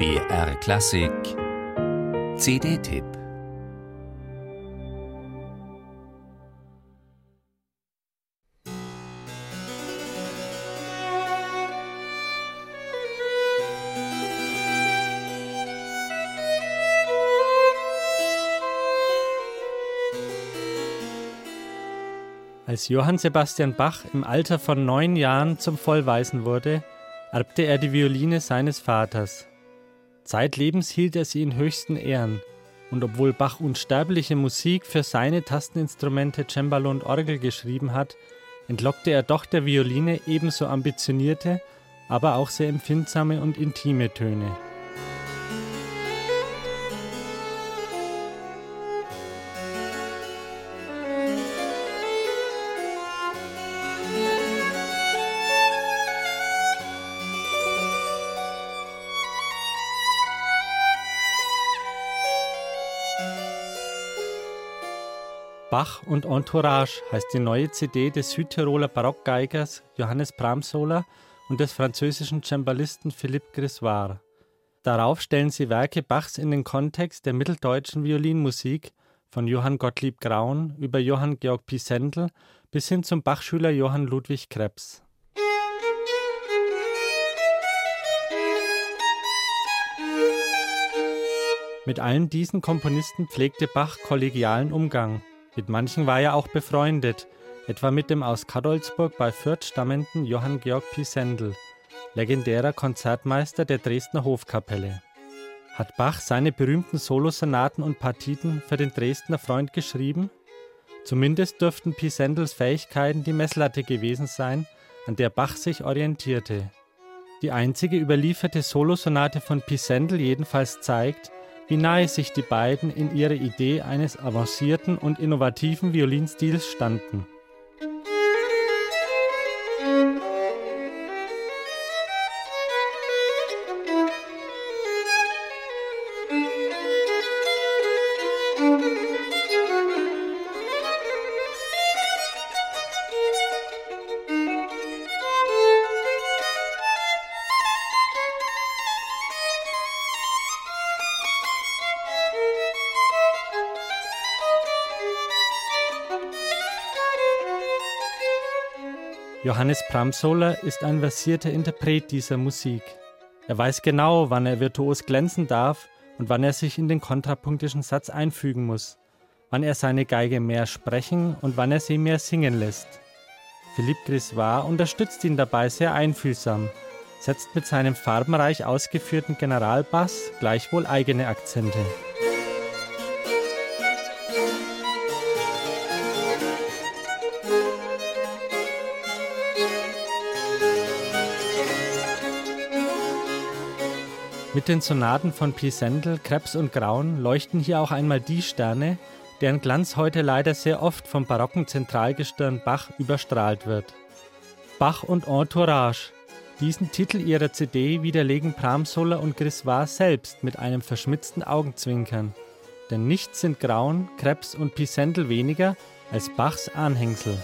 BR Klassik CD-Tipp Als Johann Sebastian Bach im Alter von neun Jahren zum Vollweisen wurde, erbte er die Violine seines Vaters. Zeitlebens hielt er sie in höchsten Ehren, und obwohl Bach unsterbliche Musik für seine Tasteninstrumente Cembalo und Orgel geschrieben hat, entlockte er doch der Violine ebenso ambitionierte, aber auch sehr empfindsame und intime Töne. Bach und Entourage heißt die neue CD des Südtiroler Barockgeigers Johannes Bramsola und des französischen Cembalisten Philippe Grissoir. Darauf stellen sie Werke Bachs in den Kontext der mitteldeutschen Violinmusik von Johann Gottlieb Graun über Johann Georg Pisendel bis hin zum Bachschüler Johann Ludwig Krebs. Mit allen diesen Komponisten pflegte Bach kollegialen Umgang. Mit manchen war er auch befreundet, etwa mit dem aus Kadolzburg bei Fürth stammenden Johann Georg Pisendel, legendärer Konzertmeister der Dresdner Hofkapelle. Hat Bach seine berühmten Solosonaten und Partiten für den Dresdner Freund geschrieben? Zumindest dürften Pisendels Fähigkeiten die Messlatte gewesen sein, an der Bach sich orientierte. Die einzige überlieferte Solosonate von Pisendel jedenfalls zeigt, wie nahe sich die beiden in ihrer Idee eines avancierten und innovativen Violinstils standen. Johannes Pramsola ist ein versierter Interpret dieser Musik. Er weiß genau, wann er virtuos glänzen darf und wann er sich in den kontrapunktischen Satz einfügen muss, wann er seine Geige mehr sprechen und wann er sie mehr singen lässt. Philippe Grissoir unterstützt ihn dabei sehr einfühlsam, setzt mit seinem farbenreich ausgeführten Generalbass gleichwohl eigene Akzente. Mit den Sonaten von Pisendel, Krebs und Graun leuchten hier auch einmal die Sterne, deren Glanz heute leider sehr oft vom barocken Zentralgestirn Bach überstrahlt wird. Bach und Entourage. Diesen Titel ihrer CD widerlegen Pramsola und Grissoir selbst mit einem verschmitzten Augenzwinkern. Denn nichts sind Graun, Krebs und Pisendel weniger als Bachs Anhängsel.